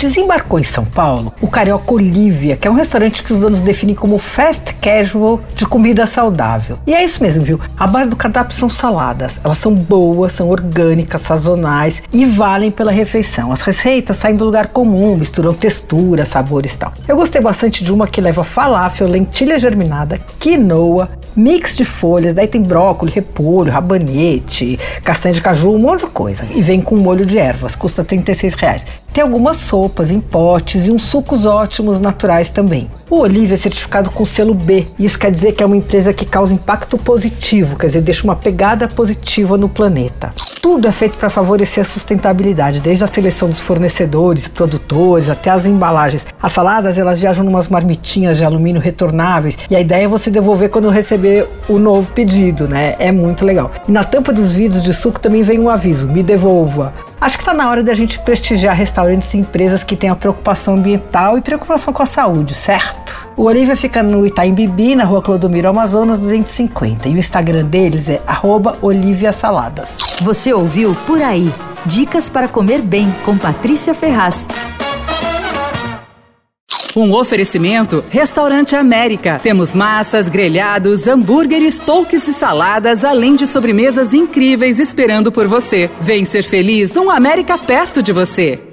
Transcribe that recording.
Desembarcou em São Paulo o Carioca Olivia, que é um restaurante que os donos definem como fast casual de comida saudável. E é isso mesmo, viu? A base do cardápio são saladas. Elas são boas, são orgânicas, sazonais e valem pela refeição. As receitas saem do lugar comum, misturam textura, sabores e tal. Eu gostei bastante de uma que leva falafel, lentilha germinada, quinoa, mix de folhas, daí tem brócolis, repolho, rabanete, castanha de caju, um monte de coisa. E vem com molho de ervas, custa 36 reais. Tem algumas sopas em potes e uns sucos ótimos naturais também. O Olivia é certificado com selo B. Isso quer dizer que é uma empresa que causa impacto positivo, quer dizer, deixa uma pegada positiva no planeta. Tudo é feito para favorecer a sustentabilidade, desde a seleção dos fornecedores, produtores, até as embalagens. As saladas, elas viajam numas marmitinhas de alumínio retornáveis e a ideia é você devolver quando receber o novo pedido, né? É muito legal. E na tampa dos vidros de suco também vem um aviso: me devolva. Acho que está na hora de a gente prestigiar restaurantes e empresas que têm a preocupação ambiental e preocupação com a saúde, certo? O Olivia fica no Itaim Bibi, na rua Clodomiro Amazonas 250. E o Instagram deles é oliviasaladas. Você ouviu Por Aí. Dicas para comer bem com Patrícia Ferraz. Um oferecimento Restaurante América. Temos massas, grelhados, hambúrgueres, polques e saladas, além de sobremesas incríveis esperando por você. Vem ser feliz num América perto de você.